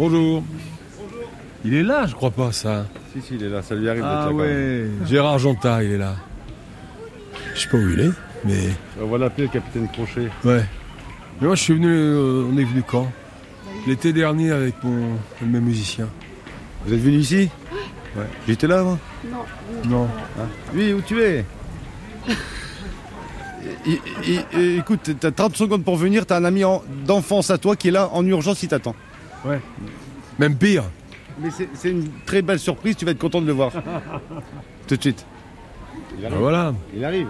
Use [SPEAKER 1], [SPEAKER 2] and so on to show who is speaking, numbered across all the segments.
[SPEAKER 1] Bonjour. Il est là, je crois pas, ça.
[SPEAKER 2] Si, si, il est là, ça lui arrive
[SPEAKER 1] Ah
[SPEAKER 2] d'être là quand même.
[SPEAKER 1] ouais, Gérard Jonta, il est là. Je sais pas où il est, mais
[SPEAKER 2] On va l'appeler le capitaine Crochet.
[SPEAKER 1] ouais. Mais moi, je suis venu, euh, on est venu quand? L'été dernier avec mon un de mes musiciens.
[SPEAKER 2] Vous êtes venu ici? Ouais. J'étais là, moi
[SPEAKER 1] Non.
[SPEAKER 2] Oui, où tu es? I- Écoute, t'as 30 secondes pour venir, t'as un ami en- d'enfance à toi qui est là en urgence, il t'attend.
[SPEAKER 1] Même pire.
[SPEAKER 2] Mais c'est- une très belle surprise, tu vas être content de le voir. Tout de suite. Il
[SPEAKER 1] Ben voilà.
[SPEAKER 2] Il arrive.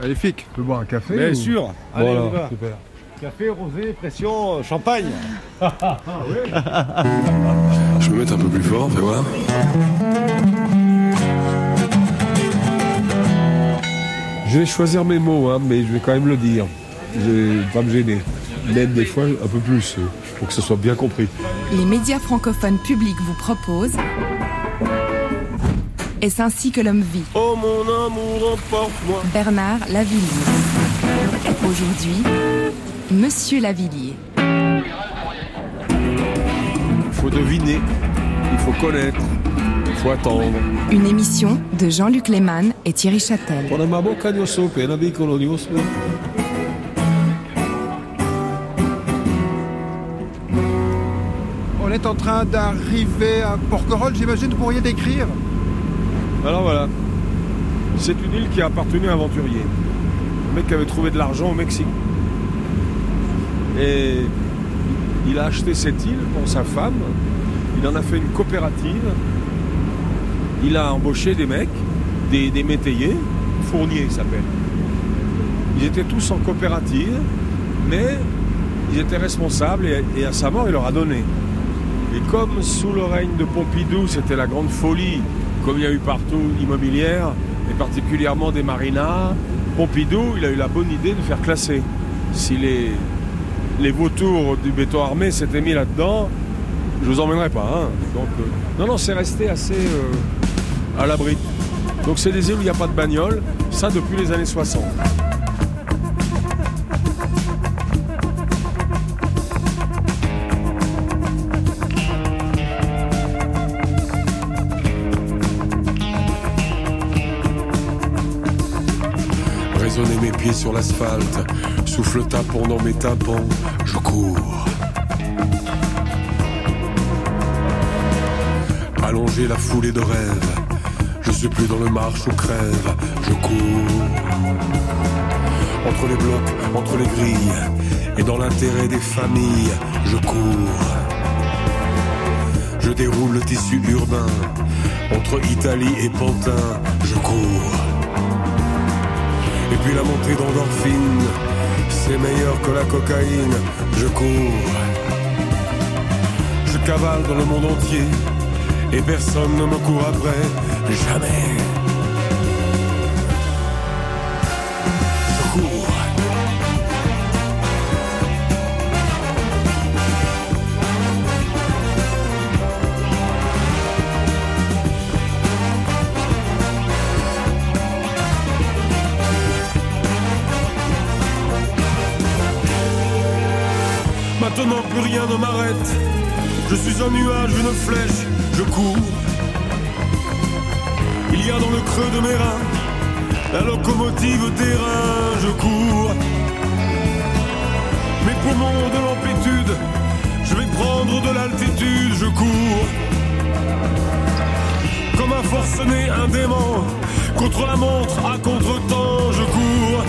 [SPEAKER 1] Magnifique. Tu peux boire un café
[SPEAKER 2] Bien
[SPEAKER 1] ou-
[SPEAKER 2] sûr. Allez,
[SPEAKER 1] Voilà,
[SPEAKER 2] on y va.
[SPEAKER 1] super.
[SPEAKER 2] Café, rosé, pression, champagne.
[SPEAKER 1] Je vais me mettre un peu plus fort, fais voir. Je vais choisir mes mots, hein, mais je vais quand même le dire. Je vais pas me gêner. Même des fois un peu plus, euh, pour que ce soit bien compris.
[SPEAKER 3] Les médias francophones publics vous proposent Est-ce ainsi que l'homme vit
[SPEAKER 1] Oh mon amour, emporte-moi.
[SPEAKER 3] Bernard Lavillier. Aujourd'hui, Monsieur Lavillier.
[SPEAKER 1] Il faut deviner, il faut connaître, il faut attendre.
[SPEAKER 3] Une émission de Jean-Luc Lehmann et Thierry Châtel.
[SPEAKER 4] On est en train d'arriver à Porquerolles, j'imagine, vous pourriez décrire
[SPEAKER 1] Alors voilà. C'est une île qui a appartenu à un aventurier. Un mec qui avait trouvé de l'argent au Mexique. Et il a acheté cette île pour sa femme. Il en a fait une coopérative. Il a embauché des mecs, des, métayers, fourniers ils s'appellent. Ils étaient tous en coopérative, mais ils étaient responsables et, et à sa mort, il leur a donné. Et comme sous le règne de Pompidou, c'était la grande folie, comme il y a eu partout immobilière, et particulièrement des marinas, Pompidou, il a eu la bonne idée de faire classer. Si les, les vautours du béton armé s'étaient mis là-dedans, je vous emmènerai pas. hein. Donc, euh, non, non, c'est resté assez euh, à l'abri. Donc c'est des îles où il n'y a pas de bagnole, ça depuis les années 60. Sur l'asphalte, souffle tapant dans mes tympans, je cours. Allonger la foulée de rêves, je suis plus dans le marche ou crève, je cours. Entre les blocs, entre les grilles, et dans l'intérêt des familles, je cours. Je déroule le tissu urbain, entre Italie et Pantin, je cours. Et puis la montée d'endorphine, c'est meilleur que la cocaïne. Je cours. Je cavale dans le monde entier. Et personne ne me court après. Jamais. Maintenant plus rien ne m'arrête. Je suis un nuage, une flèche, je cours. Il y a dans le creux de mes reins la locomotive terrain, je cours. Mes poumons de l'amplitude, je vais prendre de l'altitude, je cours. Comme un forcené, un démon, contre la montre, à contre-temps, je cours.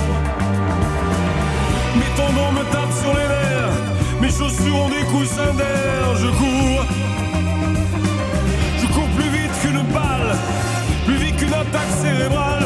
[SPEAKER 1] Mes tendons me tapent sur les nerfs, mes chaussures ont des coussins d'air, je cours. Je cours plus vite qu'une balle, plus vite qu'une attaque cérébrale,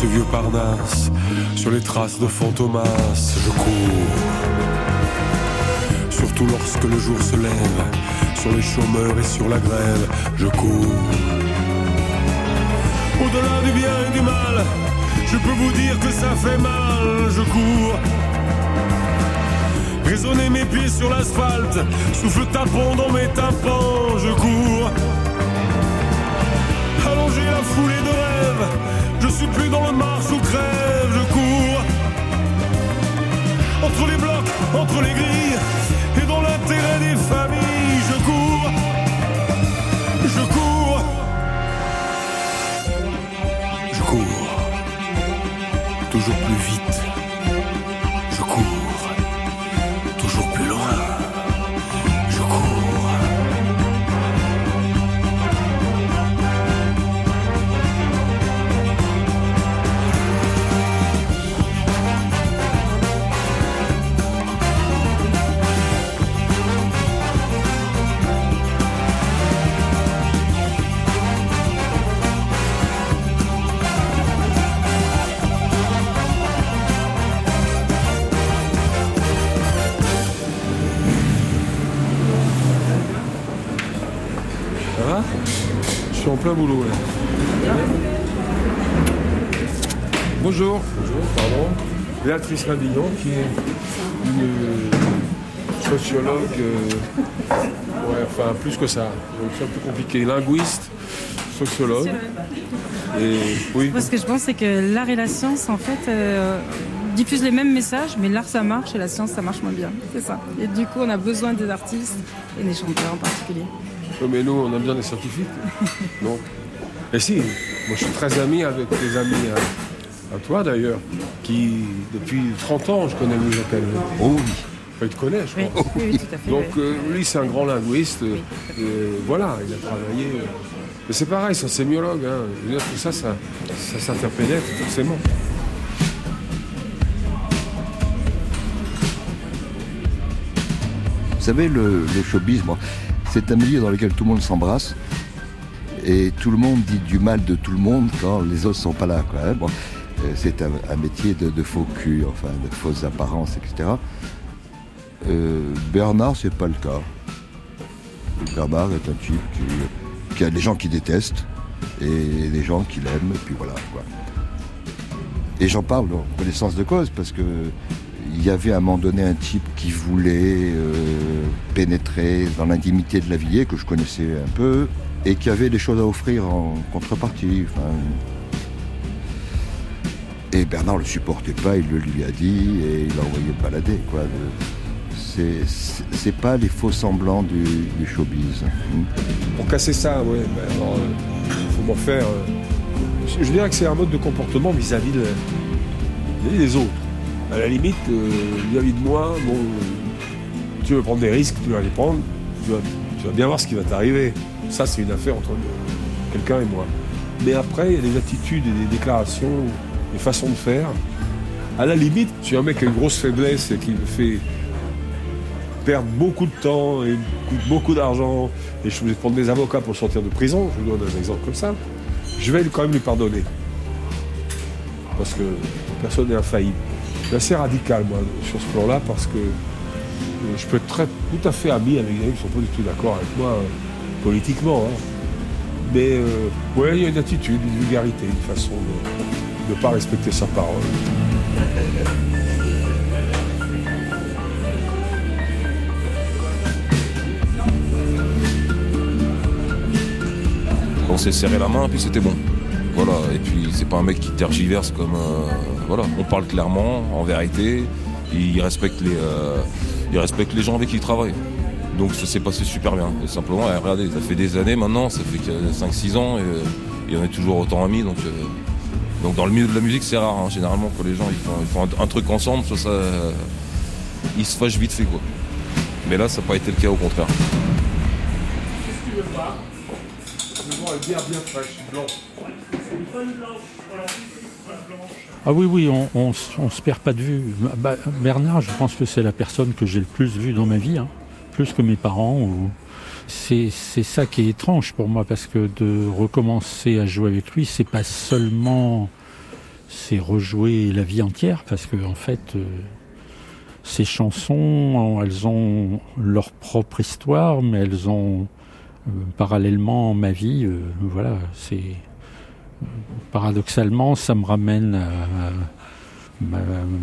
[SPEAKER 5] ce vieux Parnasse, sur les traces de Fantomas, je cours. Surtout lorsque le jour se lève, sur les chômeurs et sur la grève, je cours. Au-delà du bien et du mal, je peux vous dire que ça fait mal, je cours. Résonner mes pieds sur l'asphalte, souffle tapant dans mes tympans, je cours. Allonger la foulée de rêve, je suis plus dans Entre les blocs, entre les grilles, et dans l'intérêt des familles, je cours. Je cours. Je cours. Toujours plus vite.
[SPEAKER 1] Suis en plein boulot là. Bonjour. Bonjour, pardon. Béatrice Lavillon, qui est une sociologue, euh, ouais, enfin plus que ça, donc c'est un peu compliqué, linguiste, sociologue. Et oui,
[SPEAKER 6] Moi, ce que je pense, c'est que l'art et la science, en fait, euh, diffusent les mêmes messages, mais l'art, ça marche et la science, ça marche moins bien. C'est ça. Et du coup, on a besoin des artistes et des chanteurs en particulier.
[SPEAKER 1] Oui, mais nous, on a besoin des scientifiques. Non. Et si, moi je suis très ami avec des amis à, à toi d'ailleurs, qui depuis 30 ans je connais Louis Jacquel. Oh oui. il te connaît, je crois.
[SPEAKER 6] oui, oui, tout à fait.
[SPEAKER 1] Donc euh, lui c'est un grand linguiste. euh, voilà, il a travaillé. euh. Mais c'est pareil, c'est un sémiologue. Hein. Je veux dire, tout ça, ça, ça s'interpénètre forcément.
[SPEAKER 7] Vous savez, le, le showbiz, moi, c'est un milieu dans lequel tout le monde s'embrasse et tout le monde dit du mal de tout le monde quand les autres sont pas là. Quoi, hein. Euh, c'est un, métier de, faux cul, enfin de fausses apparences, etc. Euh, Bernard, c'est pas le cas. Bernard est un type qui, a des gens qui détestent et des gens qui l'aiment, puis voilà. Quoi. Et j'en parle en connaissance de cause parce que il y avait à un moment donné un type qui voulait euh, pénétrer dans l'intimité de la vie que je connaissais un peu et qui avait des choses à offrir en contrepartie. Et Bernard le supportait pas, il le lui a dit et il l'a envoyé balader. Quoi. C'est- pas les faux semblants du, showbiz. Hmm.
[SPEAKER 1] Pour casser ça, ouais, ben, alors, euh, faut m'en faire. euh, je dirais que c'est un mode de comportement vis-à-vis des autres. À la limite, euh, vis-à-vis de moi, euh, tu veux prendre des risques, tu vas les prendre, tu vas, bien voir ce qui va t'arriver. Ça, c'est une affaire entre quelqu'un et moi. Mais après, il y a des attitudes et des déclarations, des façons de faire. À la limite, si un mec a une grosse faiblesse et qui me fait perdre beaucoup de temps et coûte beaucoup d'argent et je suis obligé prendre des avocats pour sortir de prison, je vous donne un exemple comme ça, je vais quand même lui pardonner. Parce que personne n'est infaillible. Suis assez radical, moi, sur ce plan-là, parce que euh, je peux être très, tout à fait ami avec des gens qui ne sont pas du tout d'accord avec moi euh, politiquement. hein. Mais euh, ouais, il y a une attitude, une vulgarité, une façon de ne pas respecter sa parole.
[SPEAKER 8] On s'est serré la main, puis c'était bon. Voilà, et puis c'est pas un mec qui tergiverse comme. euh, voilà, on parle clairement, en vérité. Il respecte les, euh, il respecte les gens avec qui il travaille. Donc ça s'est passé super bien. Et simplement, eh, regardez, ça fait des années maintenant, ça fait que 5-6 ans, et, on est toujours autant amis. Donc, euh, donc dans le milieu de la musique, c'est rare, hein. généralement, que les gens ils font, un, truc ensemble, soit ça, ils se fâchent vite fait. quoi. Mais là, ça n'a pas été le cas, au contraire.
[SPEAKER 1] Qu'est-ce que tu veux pas? Bien fraîche.
[SPEAKER 9] Ah oui, oui, on, on se perd pas de vue. Bah, Bernard, je pense que c'est la personne que j'ai le plus vue dans ma vie, hein. plus que mes parents. C'est ça qui est étrange pour moi, parce que de recommencer à jouer avec lui, c'est pas seulement c'est rejouer la vie entière parce que en fait, euh, ces chansons, elles ont leur propre histoire, mais elles ont euh, parallèlement ma vie. euh, voilà, c'est paradoxalement, ça me ramène à ma,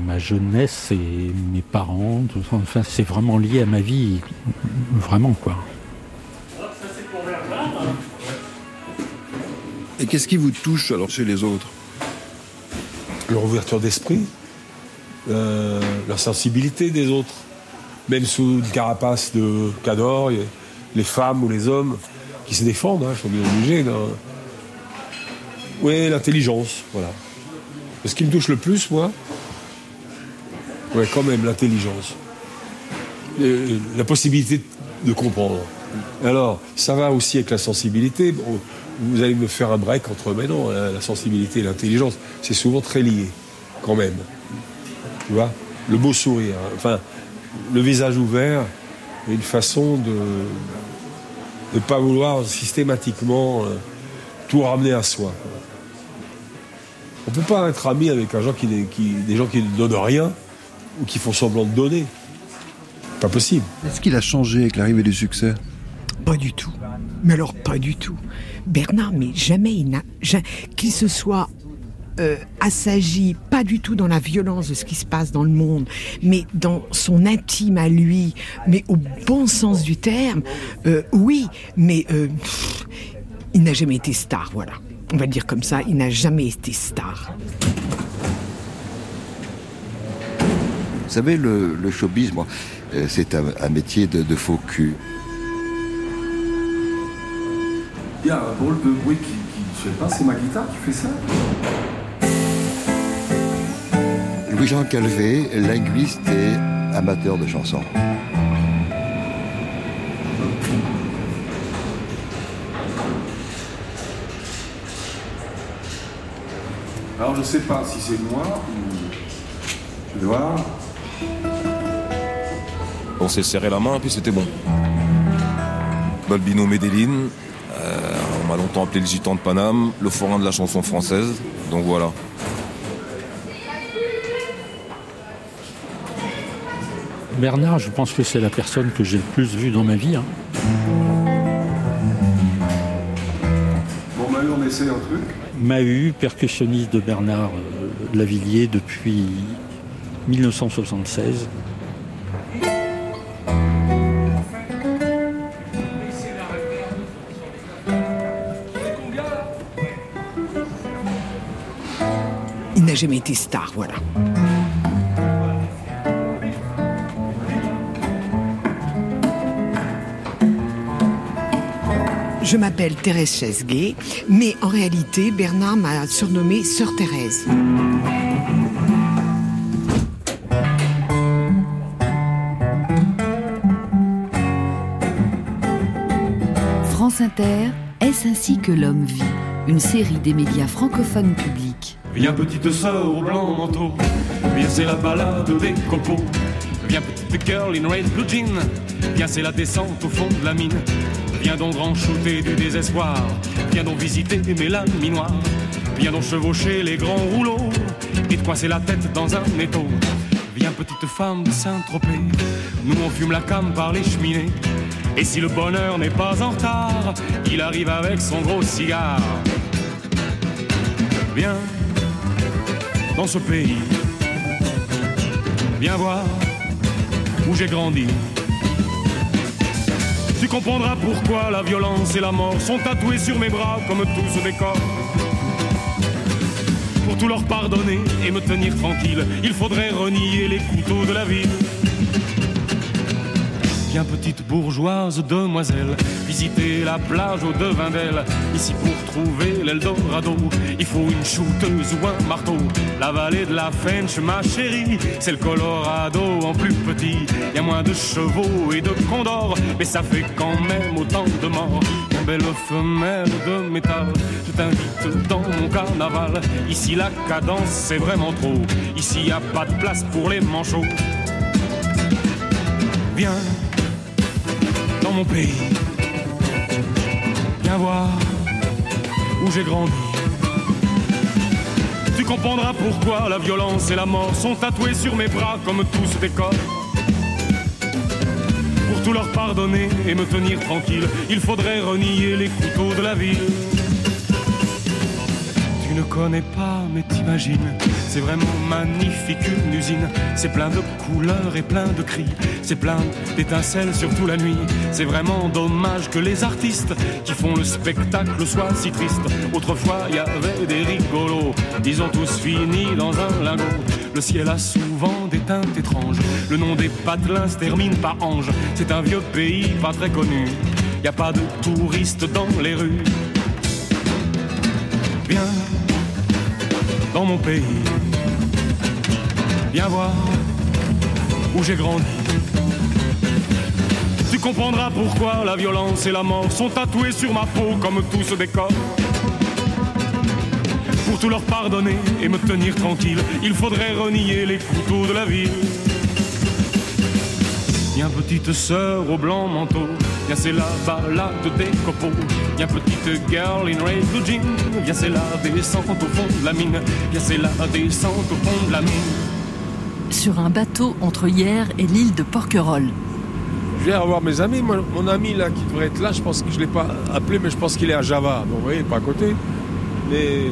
[SPEAKER 9] ma jeunesse et mes parents. tout ça. Enfin, c'est vraiment lié à ma vie, vraiment quoi.
[SPEAKER 10] Et qu'est-ce qui vous touche alors chez les autres?
[SPEAKER 1] Leur ouverture d'esprit, euh, leur sensibilité des autres. Même sous une carapace de cador, les femmes ou les hommes qui se défendent, hein, sont bien obligés. d'un- Oui, l'intelligence, voilà. Ce qui me touche le plus, moi, ouais, quand même, l'intelligence. Et La possibilité de comprendre. Alors, ça va aussi avec la sensibilité. Vous allez me faire un break entre mais non, la, sensibilité et l'intelligence, c'est souvent très lié, quand même. Tu vois? Le beau sourire, hein. enfin, le visage ouvert, une façon de ne pas vouloir systématiquement euh, tout ramener à soi. On ne peut pas être ami avec un gens qui, des gens qui ne donnent rien ou qui font semblant de donner. Pas possible.
[SPEAKER 10] Est-ce qu'il a changé avec l'arrivée du succès?
[SPEAKER 11] Pas du tout. Mais alors, pas du tout. Bernard, mais jamais il n'a. Qu'il se soit euh, assagi, pas du tout dans la violence de ce qui se passe dans le monde, mais dans son intime à lui, mais au bon sens du terme, euh, oui, mais euh, pff, il n'a jamais été star, voilà. On va le dire comme ça, il n'a jamais été star.
[SPEAKER 7] Vous savez, le, le showbiz, moi, euh, c'est un, un métier de, de faux cul.
[SPEAKER 12] Il y a un drôle de bruit qui, qui je sais pas, c'est ma guitare qui fait ça
[SPEAKER 7] Louis-Jean Calvé, linguiste et amateur de chansons.
[SPEAKER 12] Alors je sais pas si c'est moi ou. Je vais voir.
[SPEAKER 8] On s'est serré la main, puis c'était bon. Balbino Medellin, euh, on m'a longtemps appelé le gitan de Paname, le forain de la chanson française, donc voilà.
[SPEAKER 9] Bernard, je pense que c'est la personne que j'ai le plus vue dans ma vie. hein.
[SPEAKER 12] Un truc.
[SPEAKER 9] Mahu, percussionniste de Bernard euh, Lavillier depuis 1976.
[SPEAKER 11] Il n'a jamais été star, voilà. Je m'appelle Thérèse Chesguet, mais en réalité, Bernard m'a surnommée Sœur Thérèse.
[SPEAKER 13] France Inter, est-ce ainsi que l'homme vit? Une série des médias francophones publics.
[SPEAKER 5] Viens petite sœur au blanc manteau, viens c'est la balade des copeaux. Viens petite girl in red blue jean, viens c'est la descente au fond de la mine. Viens donc grand shooter du désespoir, viens donc visiter mes lames minoires. Viens donc chevaucher les grands rouleaux et te coincer la tête dans un étau. Viens petite femme de Saint-Tropez, nous on fume la cam par les cheminées. Et si le bonheur n'est pas en retard, il arrive avec son gros cigare. Viens dans ce pays. Viens voir où j'ai grandi. Tu comprendras pourquoi la violence et la mort sont tatoués sur mes bras comme tout ce décor. Pour tout leur pardonner et me tenir tranquille, il faudrait renier les couteaux de la ville. Viens petite bourgeoise demoiselle, visiter la plage au devin d'elle. Ici pour trouver l'Eldorado, il faut une shooteuse ou un marteau. La vallée de la Fench, ma chérie, c'est le Colorado en plus petit. Y a moins de chevaux et de condors, mais ça fait quand même autant de morts. Belle femelle de métal, je t'invite dans mon carnaval. Ici la cadence c'est vraiment trop, ici y a pas de place pour les manchots. Viens mon pays. Viens voir où j'ai grandi. Tu comprendras pourquoi la violence et la mort sont tatoués sur mes bras comme tout ce décor. Pour tout leur pardonner et me tenir tranquille, il faudrait renier les couteaux de la ville. Tu ne connais pas, mais t'imagines, c'est vraiment magnifique une usine. C'est plein de couleurs et plein de cris, c'est plein d'étincelles surtout la nuit. C'est vraiment dommage que les artistes qui font le spectacle soient si tristes. Autrefois, il y avait des rigolos, ils ont tous fini dans un lingot. Le ciel a souvent des teintes étranges. Le nom des patelins se termine par ange. C'est un vieux pays pas très connu. Y a pas de touristes dans les rues. Dans mon pays. Viens voir où j'ai grandi. Tu comprendras pourquoi la violence et la mort sont tatoués sur ma peau comme tout ce décor. Pour tout leur pardonner et me tenir tranquille, il faudrait renier les couteaux de la ville. Viens petite sœur au blanc manteau, viens c'est la balade des copeaux. Viens petite girl in red blue jean, viens c'est la descente au fond de la mine. Viens c'est la descente au fond de la mine.
[SPEAKER 13] Sur un bateau entre hier et l'île de Porquerolles.
[SPEAKER 1] Je viens revoir mes amis. Mon, mon ami là qui devrait être là, je pense que je ne l'ai pas appelé, mais je pense qu'il est à Java. Donc vous voyez, pas à côté. Mais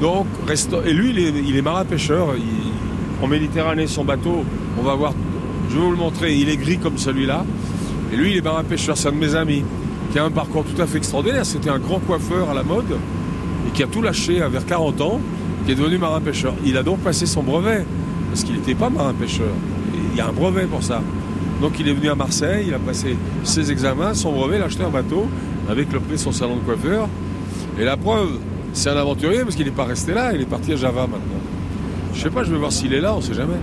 [SPEAKER 1] donc, resto- et lui, il est, il est marin-pêcheur. Il- en Méditerranée, son bateau, on va voir, je vais vous le montrer, il est gris comme celui-là. Et lui, il est marin-pêcheur, c'est un de mes amis, qui a un parcours tout à fait extraordinaire. C'était un grand coiffeur à la mode, et qui a tout lâché vers 40 ans, qui est devenu marin-pêcheur. Il a donc passé son brevet, parce qu'il n'était pas marin-pêcheur. Et Il y a un brevet pour ça. Donc il est venu à Marseille, il a passé ses examens, son brevet, il a acheté un bateau, avec le prix de son salon de coiffeur. Et la preuve, c'est un aventurier parce qu'il n'est pas resté là, il est parti à Java maintenant. Je sais pas, je vais voir s'il est là, on sait jamais.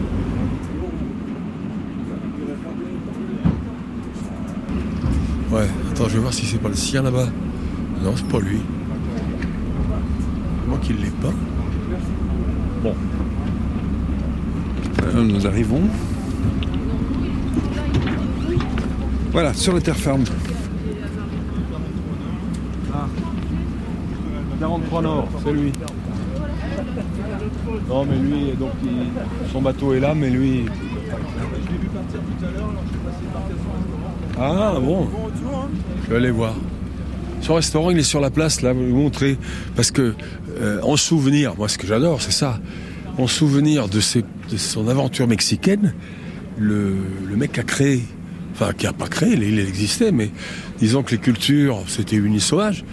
[SPEAKER 1] Ouais, attends, je vais voir si c'est pas le sien là-bas. Non, c'est pas lui. Moi qui l'ai pas. Bon.
[SPEAKER 10] Euh, nous arrivons. Voilà, sur la terre ferme.
[SPEAKER 1] 43 Nord, c'est lui. Non, mais lui, donc, il- son bateau est là, mais lui. Ah bon Je vais aller voir. Son restaurant, il est sur la place, là, vous le montrer. Parce que, euh, en souvenir, moi, ce que j'adore, c'est ça. En souvenir de, ses- de son aventure mexicaine, le, le mec a créé, enfin, qui a pas créé, il existait, mais disons que les cultures, c'était unis sauvages.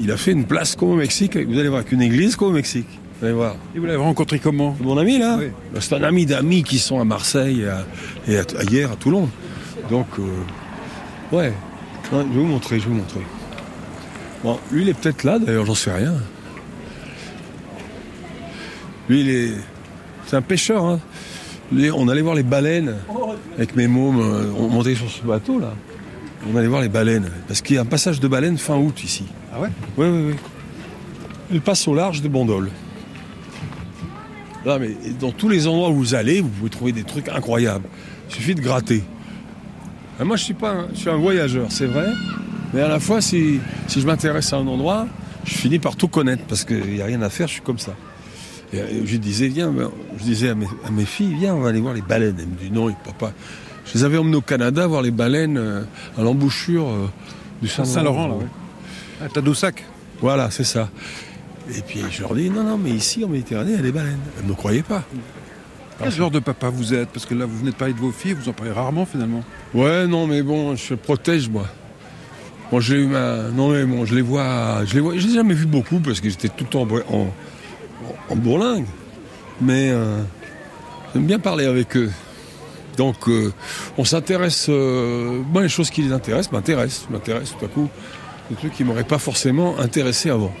[SPEAKER 1] Il a fait une place comme au Mexique. Vous allez voir qu'une église comme au Mexique. Vous allez voir.
[SPEAKER 10] Et vous l'avez rencontré comment?
[SPEAKER 1] Mon ami là C'est un ami d'amis qui sont à Marseille et, à, et à- à hier à Toulon. Donc, euh, ouais. Je vais vous montrer, je vais vous montrer. Bon, lui il est peut-être là d'ailleurs, j'en sais rien. Lui il est. C'est un pêcheur. Hein. Lui, on allait voir les baleines avec mes mômes. euh, On montait sur ce bateau là. On allait voir les baleines. Parce qu'il y a un passage de baleines fin août ici.
[SPEAKER 10] Ah ouais?
[SPEAKER 1] Oui, oui, oui. Il passe au large de Bandol. Là, mais dans tous les endroits où vous allez, vous pouvez trouver des trucs incroyables. Il suffit de gratter. Ah, moi, je suis pas, un, je suis un voyageur, c'est vrai. Mais à la fois, si, si je m'intéresse à un endroit, je finis par tout connaître parce qu'il n'y a rien à faire. Je suis comme ça. Et, euh, je disais, viens, ben, je disais à mes, à mes filles, viens, on va aller voir les baleines. Elles me disent non, papa. Je les avais emmenés au Canada voir les baleines euh, à l'embouchure euh, du Saint-Laurent.
[SPEAKER 10] Saint-Laurent, là, ouais. À Tadoussac.
[SPEAKER 1] Voilà, c'est ça. Et puis je leur dis, non, non, mais ici en Méditerranée, il y a des baleines. Elles ne me croyaient pas.
[SPEAKER 10] Quel genre de papa vous êtes? Parce que là, vous venez de parler de vos filles, vous en parlez rarement finalement.
[SPEAKER 1] Ouais, non, mais bon, je protège, moi. Bon, j'ai eu ma... Non, mais bon, je les vois... Je les vois... Je les ai jamais vus beaucoup parce que j'étais tout le temps en, en, en bourlingue. Mais euh, j'aime bien parler avec eux. Donc, euh, on s'intéresse... euh, Moi, les choses qui les intéressent m'intéressent. M'intéressent tout à coup. Des trucs qui m'auraient pas forcément intéressé avant.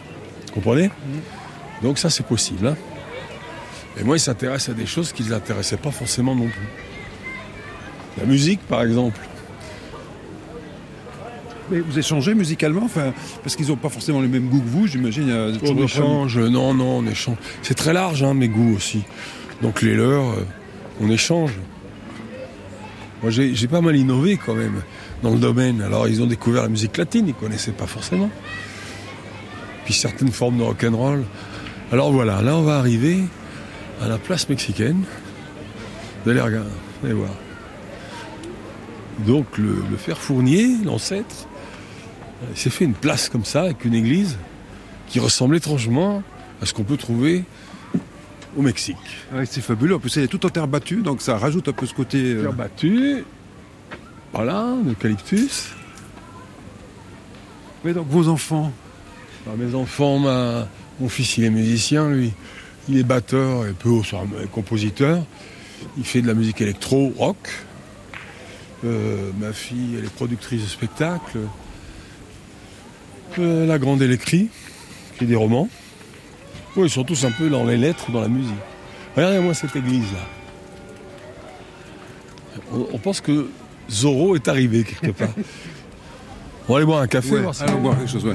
[SPEAKER 1] Vous comprenez? Donc ça, c'est possible. hein. Et moi, ils s'intéressent à des choses qui ne les intéressaient pas forcément non plus. La musique, par exemple.
[SPEAKER 10] Mais vous échangez musicalement enfin, Parce qu'ils n'ont pas forcément le même goût que vous, j'imagine.
[SPEAKER 1] On échange, non, non, on échange. C'est très large, hein, mes goûts aussi. Donc les leurs, euh, on échange. Moi, j'ai j'ai pas mal innové quand même dans le domaine. Alors, ils ont découvert la musique latine, ils connaissaient pas forcément. Puis certaines formes de rock'n'roll. Alors voilà, là on va arriver à la place mexicaine. Vous allez regarder, vous allez voir. Donc le, le fer Fournier, l'ancêtre, il s'est fait une place comme ça, avec une église, qui ressemble étrangement à ce qu'on peut trouver au Mexique.
[SPEAKER 10] Ouais, c'est fabuleux. En plus, il est tout en terre battue, donc ça rajoute un peu ce côté. euh,
[SPEAKER 1] Terre battue, voilà, l'eucalyptus.
[SPEAKER 10] Mais donc, vos enfants?
[SPEAKER 1] Alors, mes enfants, ma- mon fils il est musicien, lui. Il est batteur et peu compositeur. Il fait de la musique électro, rock. Euh, ma fille, elle est productrice de spectacle. Euh, la grande, elle écrit. écrit des romans. Oui, ils sont tous un peu dans les lettres, dans la musique. Regardez-moi cette église-là. On, on pense que Zorro est arrivé quelque part. On va aller boire un café.
[SPEAKER 10] Ouais,
[SPEAKER 1] voir si-
[SPEAKER 10] allons boire quelque chose, ouais.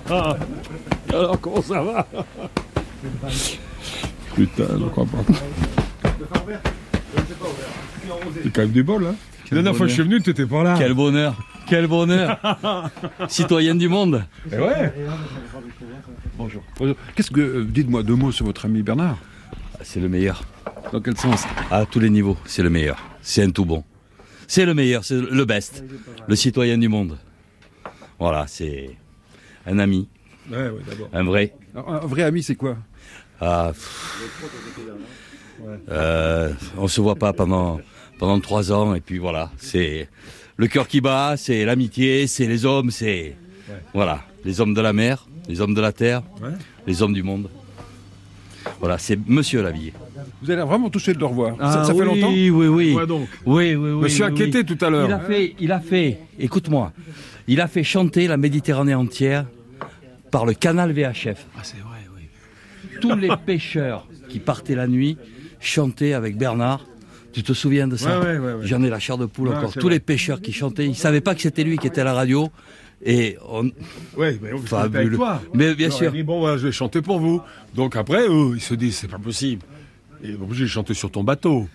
[SPEAKER 9] Alors, comment ça va
[SPEAKER 1] Putain, je crois pas. C'est quand même du bol, hein La dernière fois que je suis venu, t'étais pas là.
[SPEAKER 14] Quel bonheur Quel bonheur Citoyenne du monde
[SPEAKER 1] Eh ouais
[SPEAKER 10] Bonjour. Bonjour. Qu'est-ce que. euh, Dites-moi deux mots sur votre ami Bernard.
[SPEAKER 14] C'est le meilleur.
[SPEAKER 10] Dans quel sens?
[SPEAKER 14] À tous les niveaux, c'est le meilleur. C'est un tout bon. C'est le meilleur, c'est le best. Le citoyen du monde. Voilà, c'est un ami,
[SPEAKER 1] Ouais, ouais, d'abord.
[SPEAKER 14] un vrai.
[SPEAKER 10] Alors, Un vrai ami, c'est quoi
[SPEAKER 14] Ah, pff, euh, on se voit pas pendant, pendant trois ans et puis voilà, c'est le cœur qui bat, c'est l'amitié, c'est les hommes, c'est voilà, les hommes de la mer, les hommes de la terre,
[SPEAKER 1] Ouais.
[SPEAKER 14] les hommes du monde. Voilà, c'est Monsieur Lavier.
[SPEAKER 10] Vous avez l'air vraiment touché de le revoir.
[SPEAKER 14] Ah
[SPEAKER 10] ça, ça fait
[SPEAKER 14] oui,
[SPEAKER 10] longtemps
[SPEAKER 14] Oui, oui.
[SPEAKER 1] Ouais, donc.
[SPEAKER 14] Oui, oui, oui.
[SPEAKER 1] Je me suis
[SPEAKER 14] oui,
[SPEAKER 1] inquiété
[SPEAKER 14] oui.
[SPEAKER 1] tout à l'heure.
[SPEAKER 14] Il a fait, il a fait, écoute-moi, il a fait chanter la Méditerranée entière par le canal VHF. Ah, c'est vrai, oui. Tous les pêcheurs qui partaient la nuit chantaient avec Bernard. Tu te souviens de ça
[SPEAKER 1] Ouais, ouais, ouais, ouais.
[SPEAKER 14] J'en ai la chair de poule encore. Tous
[SPEAKER 1] vrai.
[SPEAKER 14] les pêcheurs qui chantaient, ils ne savaient pas que c'était lui qui était à la radio. Et on...
[SPEAKER 1] Mais on était
[SPEAKER 14] Fabuleux.
[SPEAKER 1] avec toi.
[SPEAKER 14] Mais bien
[SPEAKER 1] Alors,
[SPEAKER 14] sûr.
[SPEAKER 1] il dit, bon, voilà, je vais chanter pour vous. Donc après, eux, ils se disent, c'est pas possible. Et j'ai chanté sur ton bateau.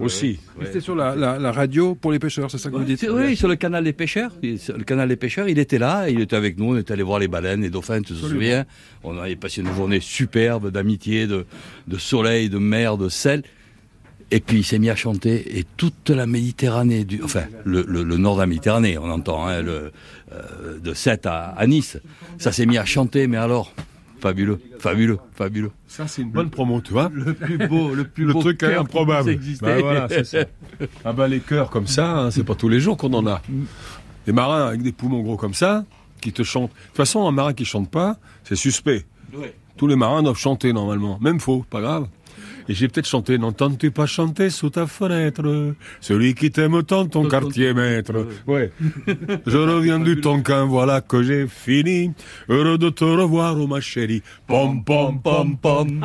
[SPEAKER 1] aussi.
[SPEAKER 10] Mais C'était sur la, la- la radio pour les pêcheurs, c'est ça que vous dites
[SPEAKER 14] Oui, sur le canal des pêcheurs. Il- Le canal des pêcheurs, il était là, il était avec nous, on était allé voir les baleines, les dauphins, tu te souviens On avait passé une journée superbe d'amitié, de, de soleil, de mer, de sel. Et puis il s'est mis à chanter, et toute la Méditerranée, du, enfin le, le- le nord de la Méditerranée, on entend, hein, le, euh, de Sète à, à Nice, ça s'est mis à chanter, mais alors, fabuleux, fabuleux, fabuleux.
[SPEAKER 1] Ça, c'est une bonne promo, tu vois.
[SPEAKER 14] Le plus beau, le plus
[SPEAKER 1] Le
[SPEAKER 14] beau
[SPEAKER 1] truc
[SPEAKER 14] cœur qui
[SPEAKER 1] improbable. Bah voilà, c'est ça. Ah bah les cœurs comme ça, hein, c'est pas tous les jours qu'on en a. Des marins avec des poumons gros comme ça, qui te chantent. De toute façon, un marin qui chante pas, c'est suspect. Tous les marins doivent chanter normalement. Même faux, pas grave. Et j'ai peut-être chanté N'entends-tu pas chanter sous ta fenêtre? Celui qui t'aime tant, ton quartier maître. Ouais. Je reviens du Tonkin, voilà que j'ai fini. Heureux de te revoir, oh ma chérie. Pom, pom, pom, pom.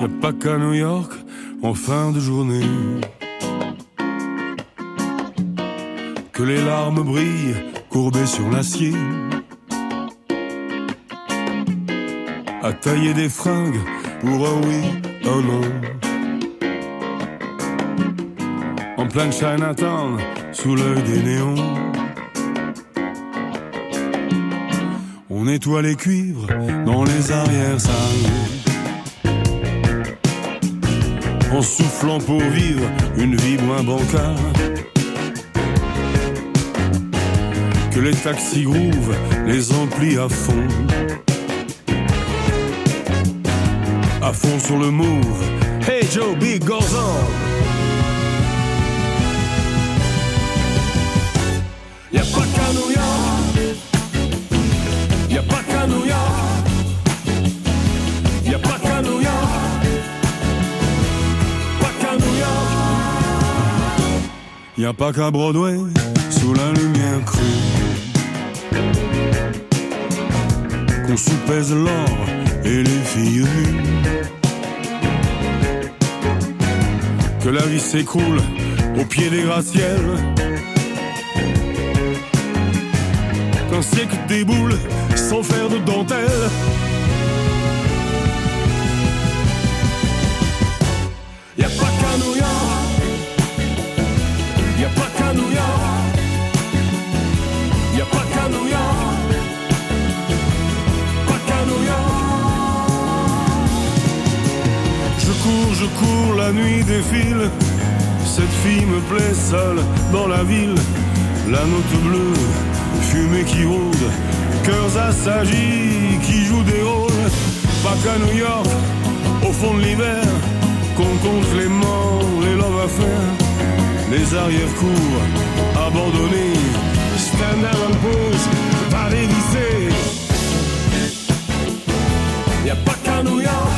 [SPEAKER 1] Y'a pas qu'à New York, en fin de journée, que les larmes brillent, courbées sur l'acier. À tailler des fringues pour un oui, un non. En plein Chinatown, sous l'œil des néons. On nettoie les cuivres dans les arrières-salles. En soufflant pour vivre une vie moins bancale. Que les taxis grouvent les amplis à fond. À fond sur le move. Hey Joe, big goes on. Y'a pas qu'à New York. Y'a pas qu'à New York. Y'a pas qu'à New York. Pas qu'à New York. Y'a pas qu'à Broadway, sous la lumière crue.
[SPEAKER 5] qu'on soupèse l'or et les filles. Que la vie s'écroule au pied des gratte-ciels. Qu'un siècle déboule sans faire de dentelle. Pas qu'à je cours, la nuit défile. Cette fille me plaît seule dans la ville. La note bleue, fumée qui rôde, cœurs assagis qui jouent des rôles. Pas qu'à New York, au fond de l'hiver, qu'on compte les morts, les love affaires, les arrière-cours abandonnés, stand and pause, pas dévissés. Y a pas qu'à New York,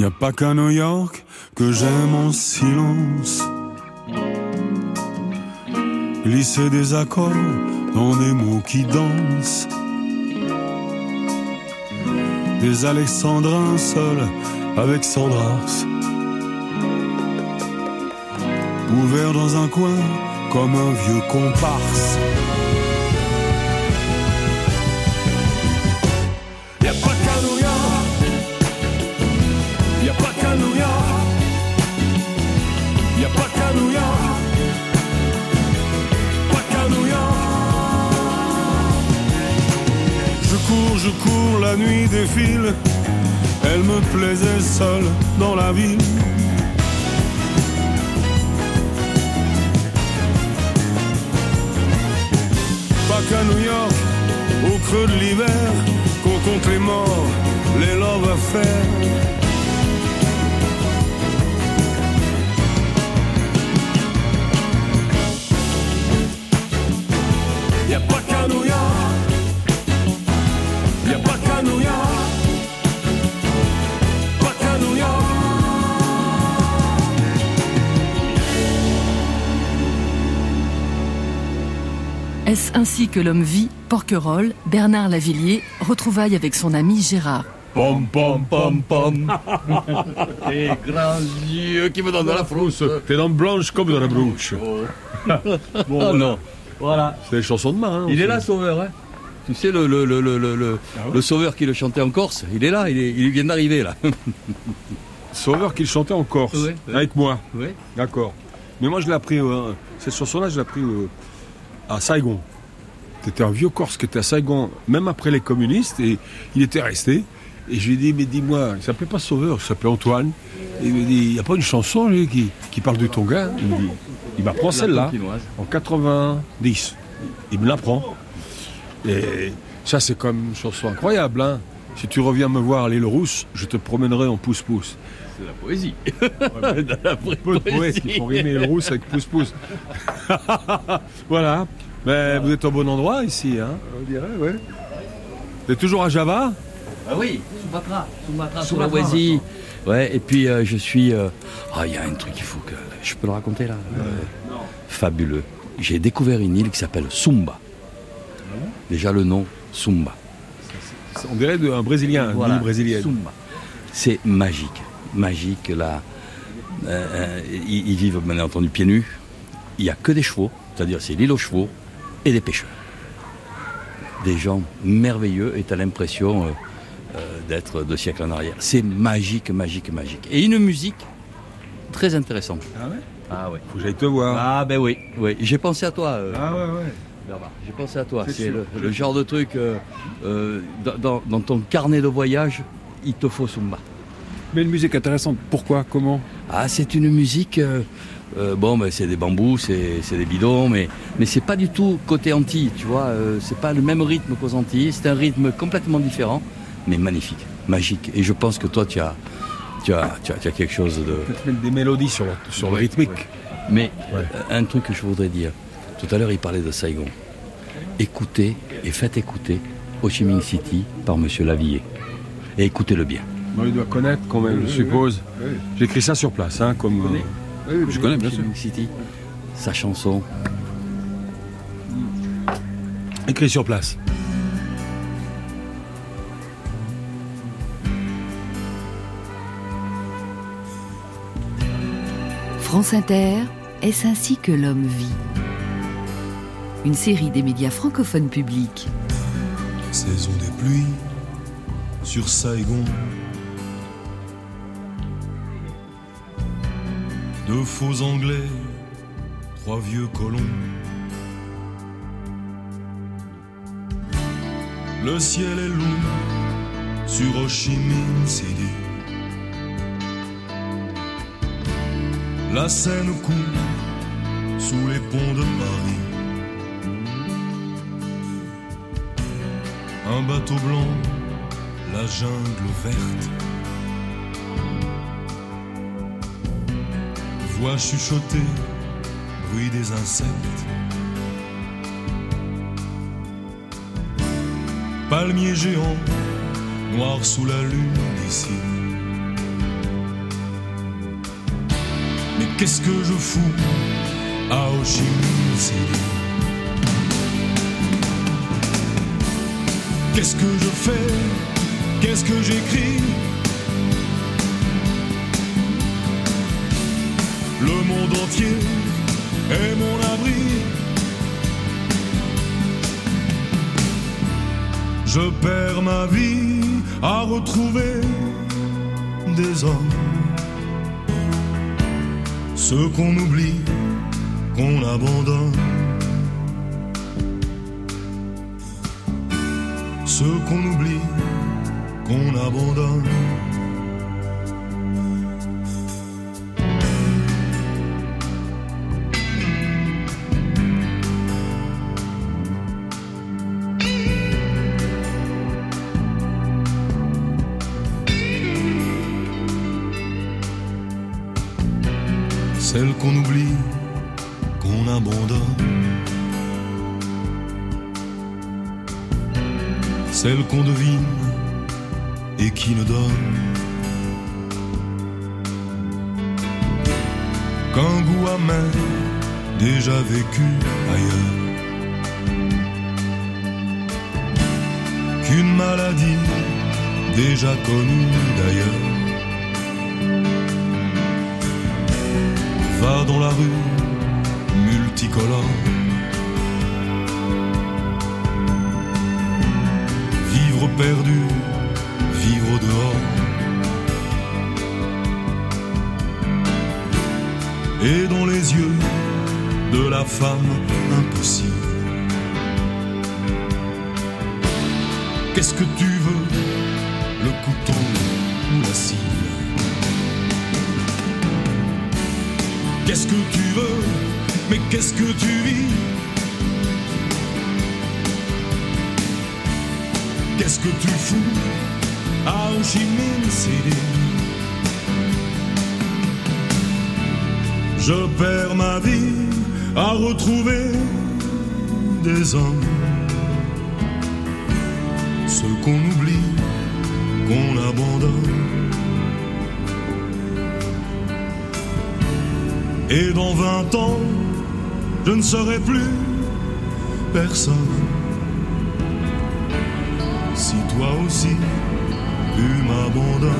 [SPEAKER 5] Y a pas qu'à New York que j'aime en silence. Glisser des accords dans des mots qui dansent. Des alexandrins seuls avec Sandras. Ouvert dans un coin comme un vieux comparse. Y a pas qu'à New York. Y a pas qu'à New York. Y a pas qu'à New York. Pas qu'à New York. Je cours, je cours, la nuit défile. Elle me plaisait seule dans la ville. Pas qu'à New York, au creux de l'hiver, qu'on compte les morts, les love affaires.
[SPEAKER 15] Ainsi que l'homme vit Porquerolles, Bernard Lavillier, retrouvailles avec son ami Gérard.
[SPEAKER 14] Pom pom pom pom. Tes grands yeux qui me donnent de la frousse.
[SPEAKER 1] Tes dents blanches comme de la brouche.
[SPEAKER 14] Bon, oh non. Voilà.
[SPEAKER 1] C'est des chansons de main. hein,
[SPEAKER 14] Il est là, Sauveur. Hein tu sais, le, le, le, le, le, le- le Sauveur qui le chantait en Corse, il est là, il, est- il vient d'arriver là.
[SPEAKER 1] Sauveur qu'il chantait en Corse,
[SPEAKER 14] Ouais, ouais.
[SPEAKER 1] avec moi.
[SPEAKER 14] Ouais.
[SPEAKER 1] D'accord. Mais moi, je l'ai appris, euh, cette chanson-là, je l'ai appris euh, à Saigon. C'était un vieux Corse qui était à Saigon, même après les communistes, et il était resté. Et je lui ai dit, mais dis-moi, il s'appelait pas Sauveur, il s'appelait Antoine. Et il me dit, il n'y a pas une chanson, lui, qui, qui parle du Tonga Il me dit, il m'apprend celle-là, en 90. Il me l'apprend. Et ça, c'est comme une chanson incroyable. Hein. Si tu reviens me voir à l'île Rousse, je te promènerai en pouce-pouce.
[SPEAKER 14] C'est la poésie.
[SPEAKER 1] de la peu de poètes qui font rimer le rousse avec pouce-pouce. voilà. Mais vous êtes au bon endroit ici, hein On dirait, ouais. Vous êtes toujours à Java?
[SPEAKER 14] Ah oui, Sumatra, Sumatra,
[SPEAKER 1] Sumatra,
[SPEAKER 14] Sulawesi. Ouais, et puis euh, je suis. euh, Ah, il y a un truc qu'il faut que. Je peux le raconter là? Euh, Fabuleux. J'ai découvert une île qui s'appelle Sumba. Déjà le nom, Sumba.
[SPEAKER 1] On dirait de- un Brésilien, une
[SPEAKER 14] Voilà,
[SPEAKER 1] île brésilienne.
[SPEAKER 14] Sumba. C'est magique. Magique, là. Euh, euh, ils, ils vivent bien entendu pieds nus. Il n'y a que des chevaux, c'est-à-dire c'est l'île aux chevaux et des pêcheurs. Des gens merveilleux et tu as l'impression euh, euh, d'être de siècles en arrière. C'est magique, magique, magique. Et une musique très intéressante.
[SPEAKER 1] Ah ouais?
[SPEAKER 14] Ah ouais.
[SPEAKER 1] Faut que j'aille te voir.
[SPEAKER 14] Ah ben oui, oui. J'ai pensé à toi. euh,
[SPEAKER 1] Ah ouais, ouais.
[SPEAKER 14] J'ai pensé à toi.
[SPEAKER 1] C'est
[SPEAKER 14] le, genre de truc euh, dans ton carnet de voyage, il te faut Sumba.
[SPEAKER 10] Mais une musique intéressante, pourquoi? Comment?
[SPEAKER 14] Ah, c'est une musique. Euh, bon, ben, c'est des bambous, c'est c'est des bidons, mais, mais c'est pas du tout côté Antilles, tu vois. euh, c'est pas le même rythme qu'aux Antilles. C'est un rythme complètement différent, mais magnifique, magique. Et je pense que toi, tu as, tu as, tu as, tu as quelque chose de.
[SPEAKER 1] Des mélodies sur, le- sur le rythmique.
[SPEAKER 14] ouais. Mais euh, un truc que je voudrais dire, Tout à l'heure, il parlait de Saigon. Écoutez et faites écouter Ho Chi Minh City par Monsieur Lavillier. Et écoutez-le bien.
[SPEAKER 1] Bon, il doit connaître quand même, je suppose. J'écris ça sur place, hein, comme. euh,
[SPEAKER 14] je connais bien sûr. City, sa chanson.
[SPEAKER 1] Écrit sur place.
[SPEAKER 13] France Inter, est-ce ainsi que l'homme vit? Une série des médias francophones publics.
[SPEAKER 5] Saison des pluies sur Saigon. Deux faux anglais, trois vieux colons. Le ciel est lourd sur Ho Chi Minh. La Seine coule sous les ponts de Paris. Un bateau blanc, la jungle verte. Voix chuchotée, bruit des insectes. Palmier géant, noir sous la lune d'ici. Mais qu'est-ce que je fous à Ho Qu'est-ce que je fais? Qu'est-ce que j'écris? Le monde entier est mon abri. Je perds ma vie à retrouver des hommes. Ceux qu'on oublie, qu'on abandonne. Ceux qu'on oublie, qu'on abandonne. Qu'on oublie, qu'on abandonne. Celles qu'on devine et qui ne donne qu'un goût amer déjà vécu ailleurs. Qu'une maladie déjà connue d'ailleurs. Dans la rue multicolore. Vivre perdu, vivre au dehors. Et dans les yeux de la femme impossible. Qu'est-ce que tu veux Qu'est-ce que tu veux Mais qu'est-ce que tu vis? Qu'est-ce que tu fous? À Ho Chi Je perds ma vie à retrouver des hommes. Ceux qu'on oublie, qu'on abandonne. Et dans vingt ans, je ne serai plus personne. Si toi aussi, tu m'abandonnes.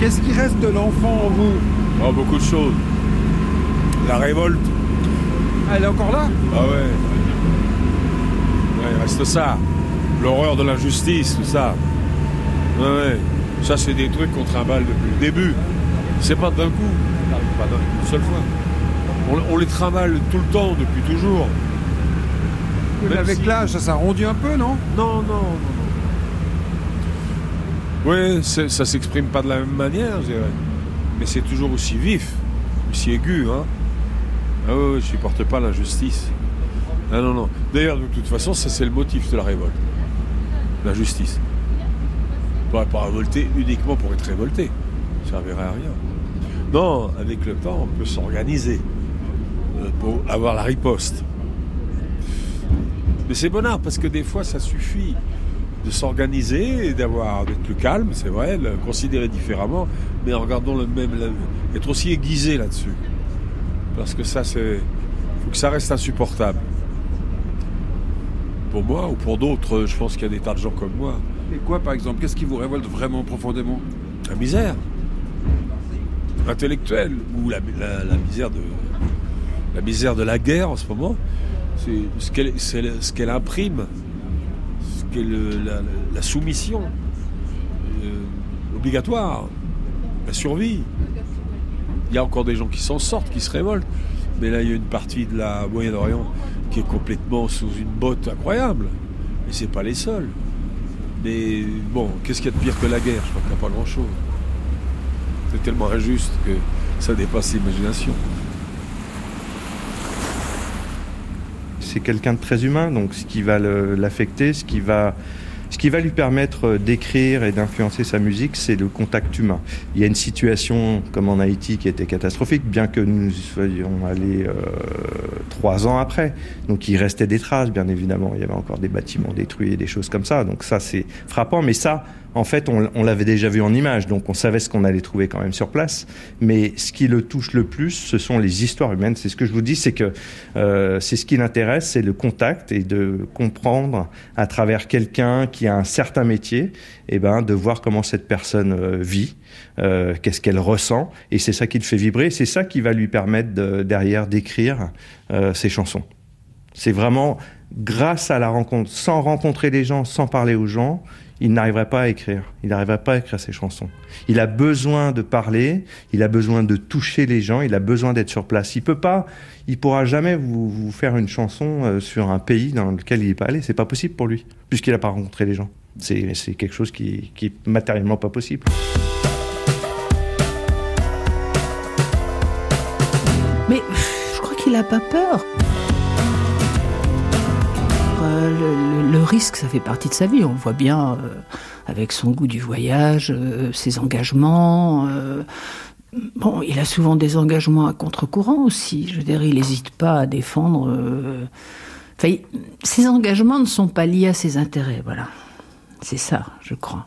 [SPEAKER 10] Qu'est-ce qui reste de l'enfant en vous?
[SPEAKER 1] Oh, beaucoup de choses. La révolte.
[SPEAKER 10] Ah, Elle est encore là?
[SPEAKER 1] Ah ouais. Ouais, il reste ça. L'horreur de l'injustice, tout ça. Ouais, ouais. Ça, c'est des trucs qu'on trimballe depuis le début. C'est pas d'un coup. Pas d'une seule fois. On, on les trimballe tout le temps, depuis toujours.
[SPEAKER 10] Mais avec
[SPEAKER 1] si-
[SPEAKER 10] l'âge, ça s'arrondit un peu, non?
[SPEAKER 1] Non, non, non. Oui, ça s'exprime pas de la même manière, je dirais. Mais c'est toujours aussi vif, aussi aigu. Hein. Ah oui, je supporte pas l'injustice. Ah non, non. D'ailleurs, de toute façon, ça c'est le motif de la révolte. La justice. Ne pas révolter uniquement pour être révolté. Ça servirait à rien. Non, avec le temps, on peut s'organiser euh, pour avoir la riposte. Mais c'est bonheur parce que des fois, ça suffit de s'organiser et d'avoir d'être plus calme, c'est vrai, le considérer différemment, mais en regardant le même, le- être aussi aiguisé là-dessus. Parce que ça, c'est, faut que ça reste insupportable. Pour moi ou pour d'autres, je pense qu'il y a des tas de gens comme moi.
[SPEAKER 10] Et quoi, par exemple Qu'est-ce qui vous révolte vraiment profondément?
[SPEAKER 1] La misère intellectuelle ou la, la- la misère de la misère de la guerre en ce moment, c'est qu'elle ce qu'elle imprime, la, la soumission euh, obligatoire, la survie. Il y a encore des gens qui s'en sortent, qui se révoltent, mais là il y a une partie de la Moyen-Orient qui est complètement sous une botte incroyable, et c'est pas les seuls. Mais bon, qu'est-ce qu'il y a de pire que la guerre? Je crois qu'il n'y a pas grand-chose. C'est tellement injuste que ça dépasse l'imagination.
[SPEAKER 16] C'est quelqu'un de très humain, donc ce qui va l'affecter, ce qui va, ce qui va lui permettre euh, d'écrire et d'influencer sa musique, c'est le contact humain. Il y a une situation comme en Haïti qui était catastrophique, bien que nous soyons allés euh, trois ans après. Donc il restait des traces, bien évidemment. Il y avait encore des bâtiments détruits et des choses comme ça. Donc ça, c'est frappant. Mais ça, en fait, on, l'avait déjà vu en image, donc on savait ce qu'on allait trouver quand même sur place. Mais ce qui le touche le plus, ce sont les histoires humaines. C'est ce que je vous dis, c'est que euh, c'est ce qui l'intéresse, c'est le contact et de comprendre à travers quelqu'un qui a un certain métier, et ben de voir comment cette personne euh, vit, euh, qu'est-ce qu'elle ressent, et c'est ça qui le fait vibrer. C'est ça qui va lui permettre de- derrière d'écrire ses chansons. C'est vraiment grâce à la rencontre, sans rencontrer les gens, sans parler aux gens, il n'arriverait pas à écrire. Il n'arriverait pas à écrire ses chansons. Il a besoin de parler, il a besoin de toucher les gens, il a besoin d'être sur place. Il peut pas, il pourra jamais vous, faire une chanson euh, sur un pays dans lequel il n'est pas allé. C'est pas possible pour lui, puisqu'il n'a pas rencontré les gens. C'est quelque chose qui, qui est matériellement pas possible.
[SPEAKER 17] Mais je crois qu'il a pas peur. Euh, le, risque, ça fait partie de sa vie. On voit bien euh, avec son goût du voyage, euh, ses engagements. bon, il a souvent des engagements à contre-courant aussi. Je veux dire, il n'hésite pas à défendre. Enfin, ses engagements ne sont pas liés à ses intérêts. Voilà, c'est ça, je crois.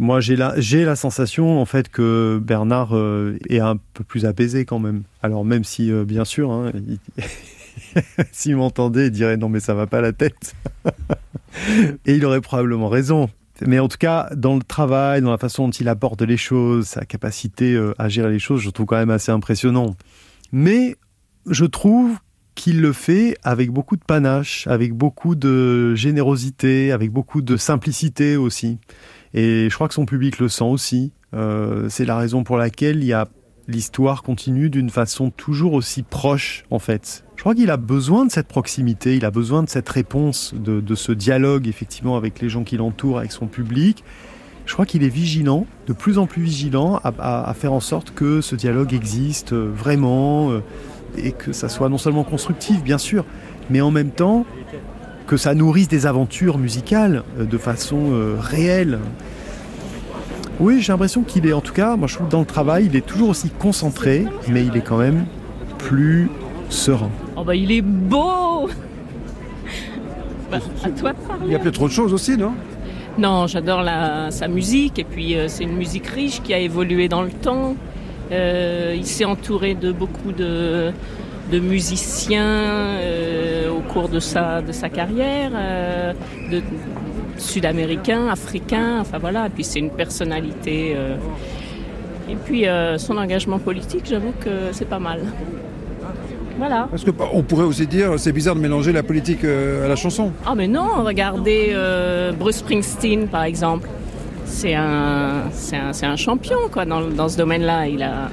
[SPEAKER 18] Moi, j'ai la, sensation, en fait, que Bernard est un peu plus apaisé quand même. Alors, même si, bien sûr, hein, s'il m'entendait, il dirait non, mais ça va pas la tête. Et il aurait probablement raison. Mais en tout cas, dans le travail, dans la façon dont il aborde les choses, sa capacité euh, à gérer les choses, je trouve quand même assez impressionnant. Mais je trouve qu'il le fait avec beaucoup de panache, avec beaucoup de générosité, avec beaucoup de simplicité aussi. Et je crois que son public le sent aussi. Euh, c'est la raison pour laquelle il y a l'histoire continue d'une façon toujours aussi proche, en fait. Je crois qu'il a besoin de cette proximité, il a besoin de cette réponse, de, ce dialogue, effectivement, avec les gens qui l'entourent, avec son public. Je crois qu'il est vigilant, de plus en plus vigilant, à, faire en sorte que ce dialogue existe euh, vraiment, euh, et que ça soit non seulement constructif, bien sûr, mais en même temps que ça nourrisse des aventures musicales euh, de façon réelle. Oui, j'ai l'impression qu'il est, en tout cas, moi je trouve que dans le travail, il est toujours aussi concentré, mais il est quand même plus serein.
[SPEAKER 19] Oh bah il est beau Bah, À toi de parler.
[SPEAKER 10] Il y a peut-être autre chose aussi, non?
[SPEAKER 19] Non, j'adore la- sa musique et puis euh, c'est une musique riche qui a évolué dans le temps. Euh, il s'est entouré de beaucoup de, de musiciens euh, au cours de sa, de sa carrière, euh, de sud-américains, africains, enfin voilà. Et puis c'est une personnalité. euh, et puis euh, son engagement politique, j'avoue que c'est pas mal. Voilà.
[SPEAKER 10] Parce que bah, on pourrait aussi dire, c'est bizarre de mélanger la politique euh, à la chanson.
[SPEAKER 19] Ah mais non, regardez Bruce Springsteen par exemple. C'est un, c'est un, c'est un champion quoi dans, dans ce domaine-là. Il a,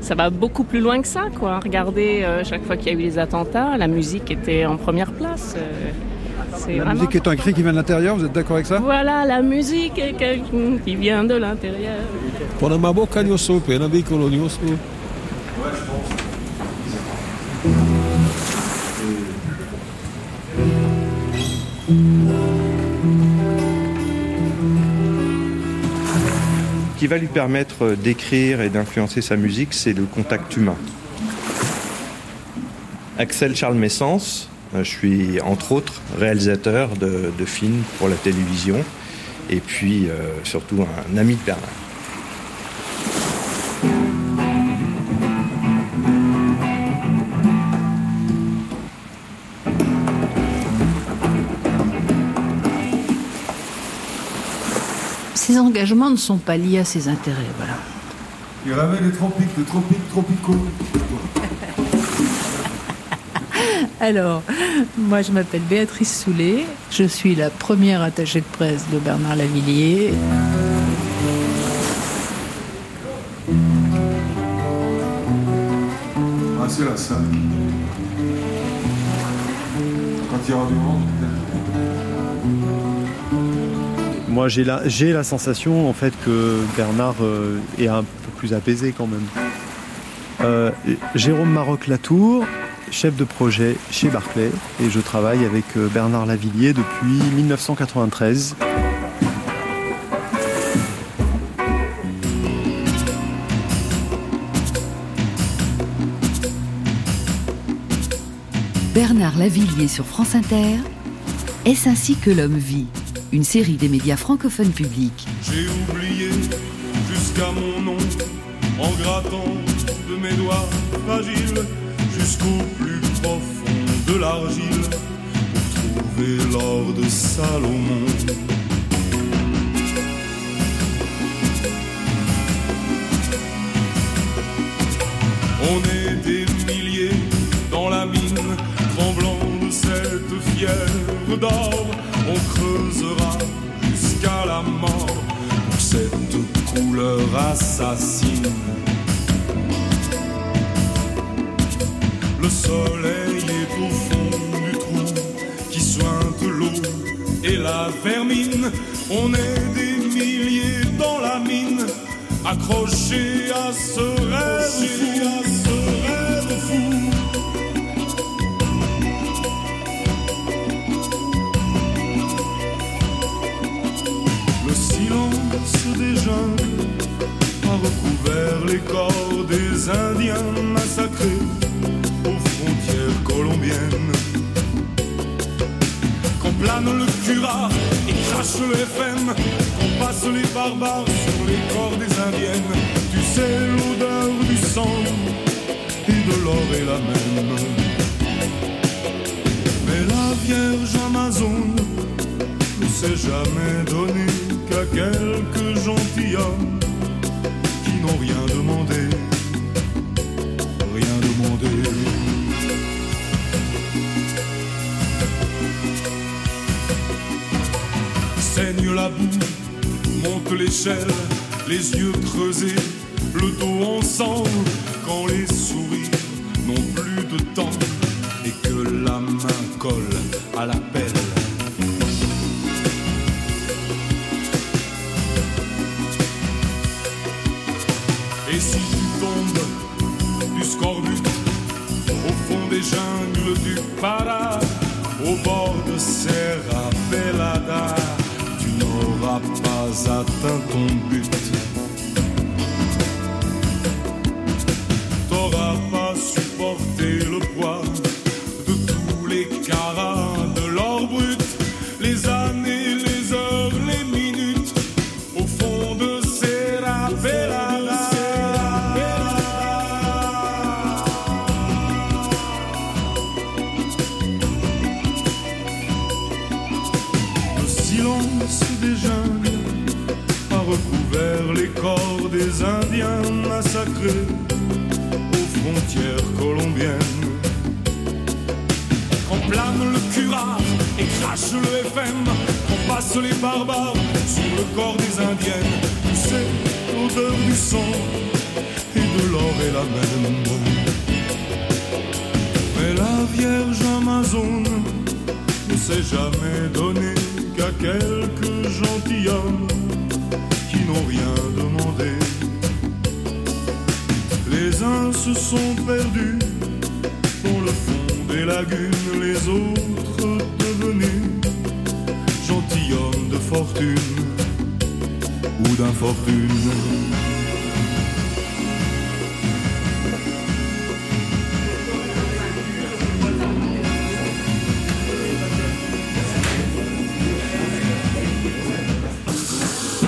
[SPEAKER 19] ça va beaucoup plus loin que ça quoi. Regardez euh, chaque fois qu'il y a eu les attentats, la musique était en première place. euh,
[SPEAKER 10] la musique étant un cri qui vient de l'intérieur, vous êtes d'accord avec ça
[SPEAKER 19] Voilà, la musique est quelqu'un qui vient de l'intérieur.
[SPEAKER 1] Ce
[SPEAKER 16] qui va lui permettre d'écrire et d'influencer sa musique, c'est le contact humain. Axel Charles Messence je suis entre autres réalisateur de, de films pour la télévision et puis euh, surtout un ami de Bernard.
[SPEAKER 17] Ses engagements ne sont pas liés à ses intérêts, voilà.
[SPEAKER 12] Il ramène les tropiques, les tropiques tropicaux.
[SPEAKER 17] Alors, moi je m'appelle Béatrice Soulet, je suis la première attachée de presse de Bernard Lavillier.
[SPEAKER 12] Ah, c'est la salle. Quand il y aura du monde,
[SPEAKER 18] Moi, j'ai la, j'ai la sensation en fait que Bernard euh, est un peu plus apaisé quand même. Euh, Jérôme Maroc-Latour, chef de projet chez Barclay, et je travaille avec euh, Bernard Lavillier depuis 1993.
[SPEAKER 13] Bernard Lavillier sur France Inter. Est-ce ainsi que l'homme vit? Une série des médias francophones publics.
[SPEAKER 20] J'ai oublié jusqu'à mon nom en grattant de mes doigts fragiles pour trouver l'or de Salomon. On est des milliers dans la mine, tremblant de cette fièvre d'or. On creusera jusqu'à la mort pour cette couleur assassine. Le soleil est au fond la vermine. On est des milliers dans la mine, accrochés à ce rêve fou. À ce rêve fou. Le silence des jungles a recouvert les corps des Indiens massacrés plane le curat et crache le FM, qu'on passe les barbares sur les corps des indiennes, tu sais l'odeur du sang et de l'or est la même. Mais la Vierge Amazone ne s'est jamais donné qu'à quelques gentilshommes l'échelle, les yeux creusés, le dos en sang, quand les sourires n'ont plus de temps et que la main colle à la pelle. Ou d'infortune.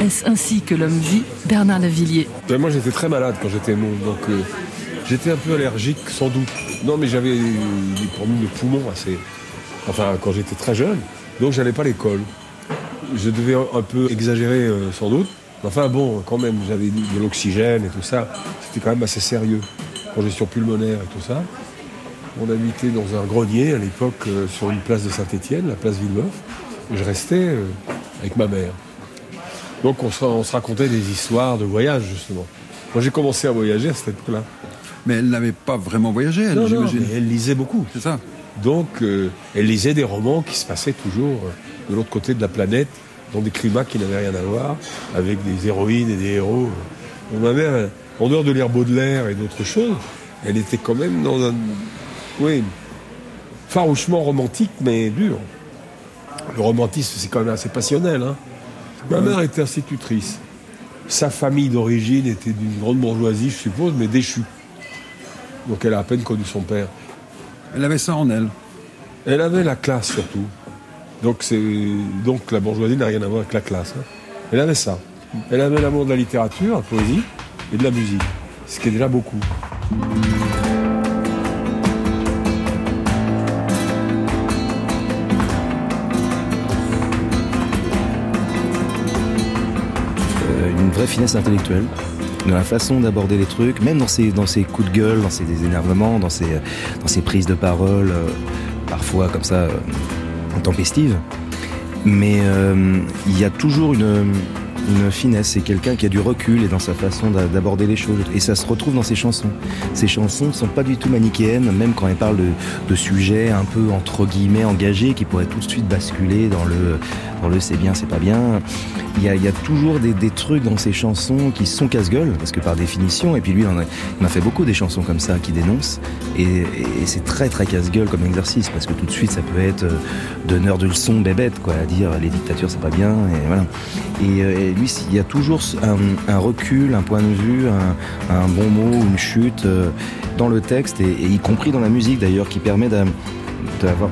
[SPEAKER 13] Est-ce ainsi que l'homme vit Bernard Lavillier?
[SPEAKER 1] Ben, moi j'étais très malade quand j'étais môme, donc euh, j'étais un peu allergique sans doute. Non mais j'avais des problèmes de poumons assez. Enfin quand j'étais très jeune, donc j'allais pas à l'école. Je devais un un peu exagérer euh, sans doute. Enfin bon, quand même, j'avais de l'oxygène et tout ça. C'était quand même assez sérieux. Congestion pulmonaire et tout ça. On habitait dans un grenier à l'époque euh, sur une place de Saint-Étienne, la place Villebeuf. Et je restais euh, avec ma mère. Donc on se, on se racontait des histoires de voyage justement. Moi j'ai commencé à voyager à cette époque-là.
[SPEAKER 10] Mais elle n'avait pas vraiment voyagé, elle, j'imagine.
[SPEAKER 1] elle lisait beaucoup.
[SPEAKER 10] C'est ça.
[SPEAKER 1] Donc euh, elle lisait des romans qui se passaient toujours de l'autre côté de la planète, dans des climats qui n'avaient rien à voir, avec des héroïnes et des héros. Ma mère, en dehors de lire Baudelaire et d'autres choses, elle était quand même dans un... Oui, farouchement romantique, mais dur. Le romantisme, c'est quand même assez passionnel. hein. Ma mère était institutrice. Sa famille d'origine était d'une grande bourgeoisie, je suppose, mais déchue. Donc elle a à peine connu son père.
[SPEAKER 10] Elle avait ça en elle.
[SPEAKER 1] Elle avait la classe surtout. Donc. Donc la bourgeoisie n'a rien à voir avec la classe. hein. Elle avait ça. Elle avait l'amour de la littérature, la poésie et de la musique. Ce qui est déjà beaucoup.
[SPEAKER 21] Euh, une vraie finesse intellectuelle dans la façon d'aborder les trucs, même dans ses, dans coups de gueule, dans ses énervements, dans ses, dans ses prises de parole, euh, parfois comme ça, euh, intempestives. Mais euh, il y a toujours une, finesse, c'est quelqu'un qui a du recul et dans sa façon d'a- d'aborder les choses. Et ça se retrouve dans ses chansons. Ses chansons ne sont pas du tout manichéennes, même quand elle parle de, de sujets un peu entre guillemets engagés qui pourraient tout de suite basculer dans le, le c'est bien, c'est pas bien. Il y a, toujours des, trucs dans ses chansons qui sont casse-gueule, parce que par définition, et puis lui, il en a, fait beaucoup des chansons comme ça qui dénoncent, et, c'est très très casse-gueule comme exercice, parce que tout de suite, ça peut être euh, donneur de leçons bébête, quoi, à dire les dictatures, c'est pas bien, et voilà. Et, euh, lui, il y a toujours un, recul, un point de vue, un, bon mot, une chute euh, dans le texte, et, et y compris dans la musique d'ailleurs, qui permet d'a- d'avoir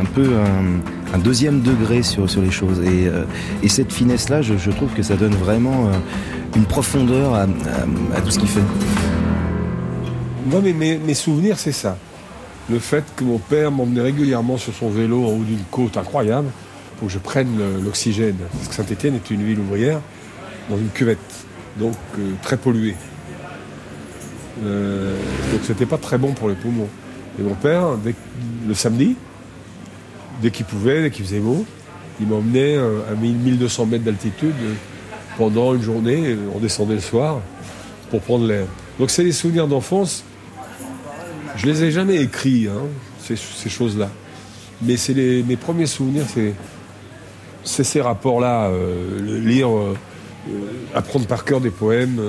[SPEAKER 21] un peu un, un deuxième degré sur, les choses. Et, euh, et cette finesse-là, je, trouve que ça donne vraiment euh, une profondeur à, tout ce qu'il fait.
[SPEAKER 1] Moi, mes, mes- souvenirs, c'est ça. Le fait que mon père m'emmenait régulièrement sur son vélo en haut d'une côte incroyable pour que je prenne l'oxygène. Parce que Saint-Étienne est une ville ouvrière dans une cuvette, donc euh, très polluée. Donc c'était pas très bon pour les poumons. Et mon père, dès le samedi, dès qu'il pouvait, dès qu'il faisait beau, il m'emmenait euh, à 1000 1200 mètres d'altitude pendant une journée. euh, On descendait le soir pour prendre l'air. Donc c'est des souvenirs d'enfance. Je les ai jamais écrits, hein, ces, choses-là. Mais c'est les- mes premiers souvenirs, c'est ces rapports-là, euh, lire, apprendre par cœur des poèmes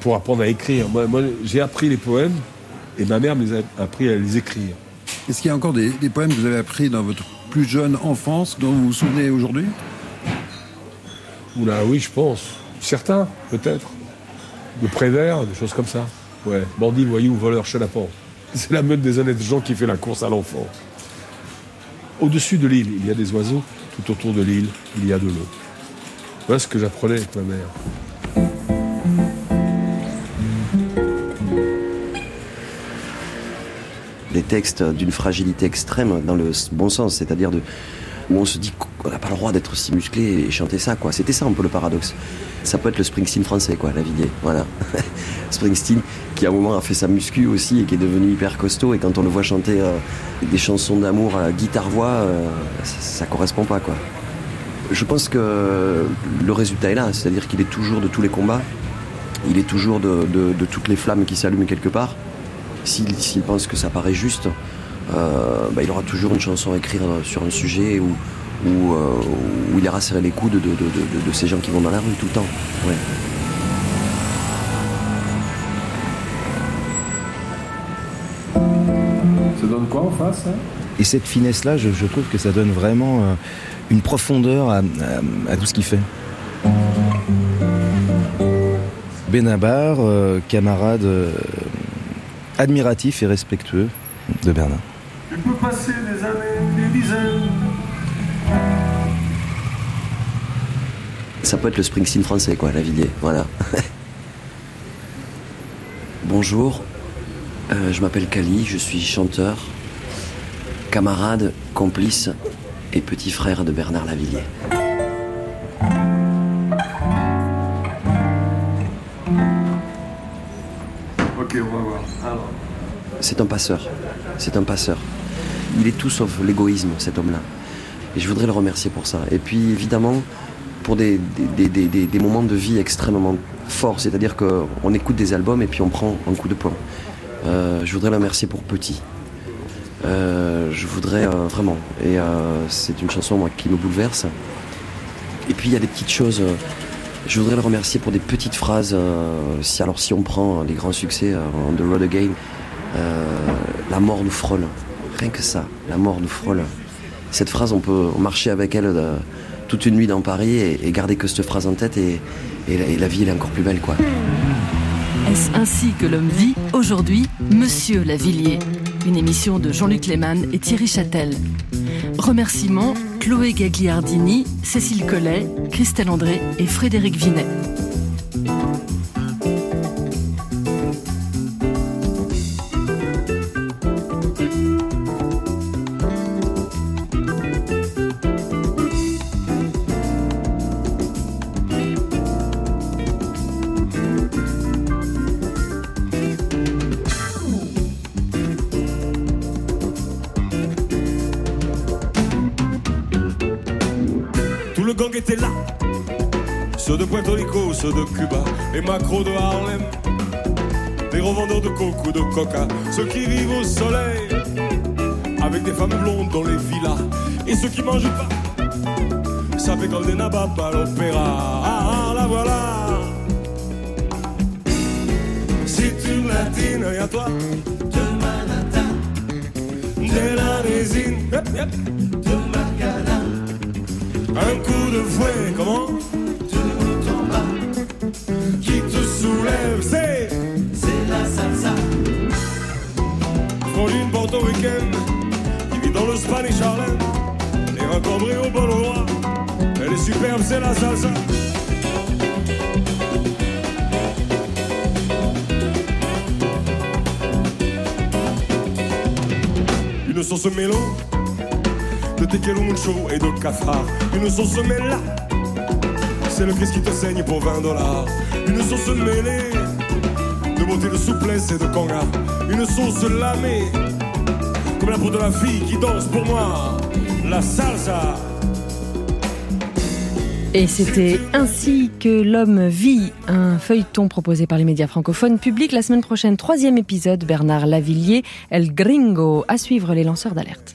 [SPEAKER 1] pour apprendre à écrire. Moi, j'ai appris les poèmes et ma mère me les a appris à les écrire.
[SPEAKER 10] Est-ce qu'il y a encore des, poèmes que vous avez appris dans votre plus jeune enfance dont vous vous souvenez aujourd'hui?
[SPEAKER 1] Oula, oui, je pense. Certains, peut-être. De Prévert, des choses comme ça. Ouais, bandits, voyous, voleurs, chenapans. C'est la meute des honnêtes gens qui fait la course à l'enfant. Au-dessus de l'île, il y a des oiseaux. Tout autour de l'île, il y a de l'eau. Voilà ce que j'apprenais avec ma mère.
[SPEAKER 22] Des textes d'une fragilité extrême dans le bon sens, c'est-à-dire de où on se dit qu'on n'a pas le droit d'être si musclé et chanter ça, quoi. C'était ça un peu le paradoxe. Ça peut être le Springsteen français, quoi, la Villiers. Voilà. Springsteen, qui à un moment a fait sa muscu aussi et qui est devenu hyper costaud, et quand on le voit chanter euh, des chansons d'amour à guitare-voix, euh, ça, ça correspond pas, quoi. Je pense que le résultat est là, c'est-à-dire qu'il est toujours de tous les combats, il est toujours de toutes les flammes qui s'allument quelque part. S'il s'il pense que ça paraît juste, euh, bah, il aura toujours une chanson à écrire sur un sujet où, où, euh, où il ira serrer les coudes de, de- de- de- de ces gens qui vont dans la rue tout le temps. Ouais.
[SPEAKER 12] Ça donne quoi en face hein?
[SPEAKER 21] Et cette finesse-là, je, je trouve que ça donne vraiment euh, une profondeur à, à- à tout ce qu'il fait. Benabar, euh, camarade euh, admiratif et respectueux de Bernard.
[SPEAKER 1] Tu peux passer des années, des dizaines.
[SPEAKER 22] Ça peut être le Springsteen français, quoi, Lavillier. Voilà. Bonjour, euh, je m'appelle Kali, je suis chanteur, camarade, complice et petit frère de Bernard Lavillier. C'est un passeur. C'est un passeur. Il est tout sauf l'égoïsme, cet homme-là. Et je voudrais le remercier pour ça. Et puis, évidemment, pour des, moments de vie extrêmement forts. C'est-à-dire qu'on écoute des albums et puis on prend un coup de poing. Euh, je voudrais le remercier pour Petit. Euh, je voudrais euh, vraiment. Et c'est une chanson moi, qui me bouleverse. Et puis il y a des petites choses. Je voudrais le remercier pour des petites phrases. euh, si, alors si on prend les grands succès, euh, On the Road Again, euh, La mort nous frôle. Rien que ça, la mort nous frôle. Cette phrase, on peut marcher avec elle euh, toute une nuit dans Paris et, garder que cette phrase en tête et, la- vie est encore plus belle quoi.
[SPEAKER 15] Est-ce ainsi que l'homme vit aujourd'hui Monsieur Lavillier, une émission de Jean-Luc Lehmann et Thierry Châtel. Remerciements Chloé Gagliardini, Cécile Collet, Christelle André et Frédéric Vinet.
[SPEAKER 1] Était là. Ceux de Puerto Rico, ceux de Cuba, les macros de Harlem, les revendeurs de coke ou de coca, ceux qui vivent au soleil, avec des femmes blondes dans les villas, et ceux qui mangent pas. Ça fait comme des nababs à l'opéra. Ah, ah, la voilà. C'est une latine, et à toi. De Manhattan. De la résine. Yep, yep. De. Un coup de fouet, comment Tout en bas. Qui te soulève, c'est C'est la salsa. Frangine portoricaine qui vit dans le Spanish Harlem. Les raccordés au bol roi. Elle est superbe, c'est la salsa. Une sauce mélo de tequila mucho et de cafard. Une sauce mêlée, c'est le Christ qui te saigne pour 20 dollars. Une sauce mêlée, de beauté, de souplesse et de conga. Une sauce lamée, comme la peau de la fille qui danse pour moi. La salsa.
[SPEAKER 23] Et c'était ainsi que l'homme vit, un feuilleton proposé par les médias francophones, public la semaine prochaine, troisième épisode, Bernard Lavillier, El Gringo, à suivre les lanceurs d'alerte.